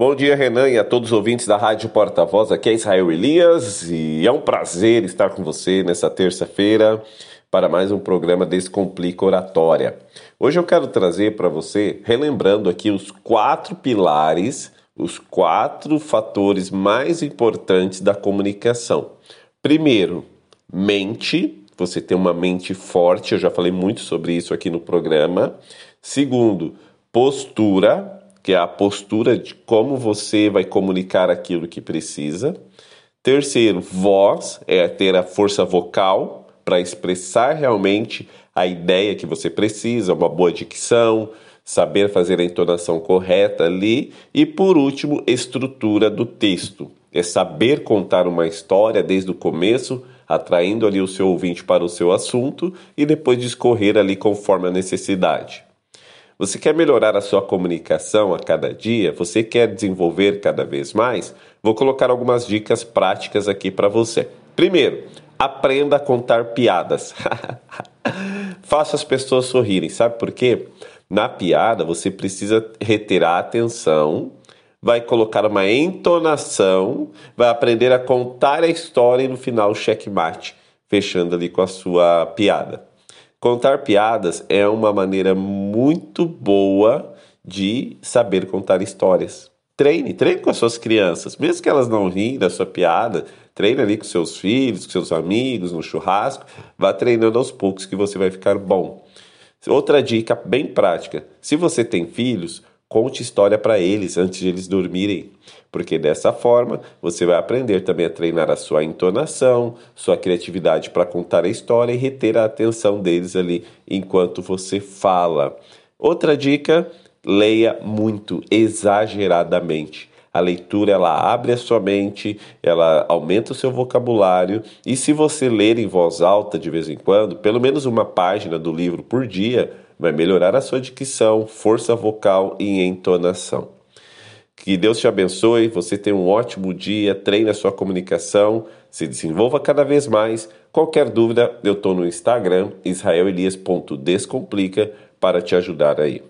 Bom dia, Renan, e a todos os ouvintes da Rádio Porta-Voz. Aqui é Israel Elias e é um prazer estar com você nessa terça-feira para mais um programa Descomplica Oratória. Hoje eu quero trazer para você, relembrando aqui os quatro pilares, os quatro fatores mais importantes da comunicação. Primeiro, mente. Você tem uma mente forte, eu já falei muito sobre isso aqui no programa. Segundo, postura, que é a postura de como você vai comunicar aquilo que precisa. Terceiro, voz, é ter a força vocal para expressar realmente a ideia que você precisa, uma boa dicção, saber fazer a entonação correta ali. E por último, estrutura do texto. É saber contar uma história desde o começo atraindo ali o seu ouvinte para o seu assunto e depois discorrer ali conforme a necessidade. Você quer melhorar a sua comunicação a cada dia? Você quer desenvolver cada vez mais? Vou colocar algumas dicas práticas aqui para você. Primeiro, aprenda a contar piadas. Faça as pessoas sorrirem. Sabe por quê? Na piada você precisa reter a atenção vai colocar uma entonação, vai aprender a contar a história e no final checkmate, fechando ali com a sua piada. Contar piadas é uma maneira muito boa de saber contar histórias. Treine, treine com as suas crianças, mesmo que elas não riem da sua piada, treine ali com seus filhos, com seus amigos, no churrasco, vá treinando aos poucos que você vai ficar bom. Outra dica bem prática: se você tem filhos, Conte história para eles antes de eles dormirem, porque dessa forma você vai aprender também a treinar a sua entonação, sua criatividade para contar a história e reter a atenção deles ali enquanto você fala. Outra dica: leia muito, exageradamente. A leitura ela abre a sua mente, ela aumenta o seu vocabulário e se você ler em voz alta de vez em quando, pelo menos uma página do livro por dia, vai melhorar a sua dicção, força vocal e entonação. Que Deus te abençoe, você tenha um ótimo dia, treine a sua comunicação, se desenvolva cada vez mais. Qualquer dúvida, eu estou no Instagram, israelelias.descomplica, para te ajudar aí.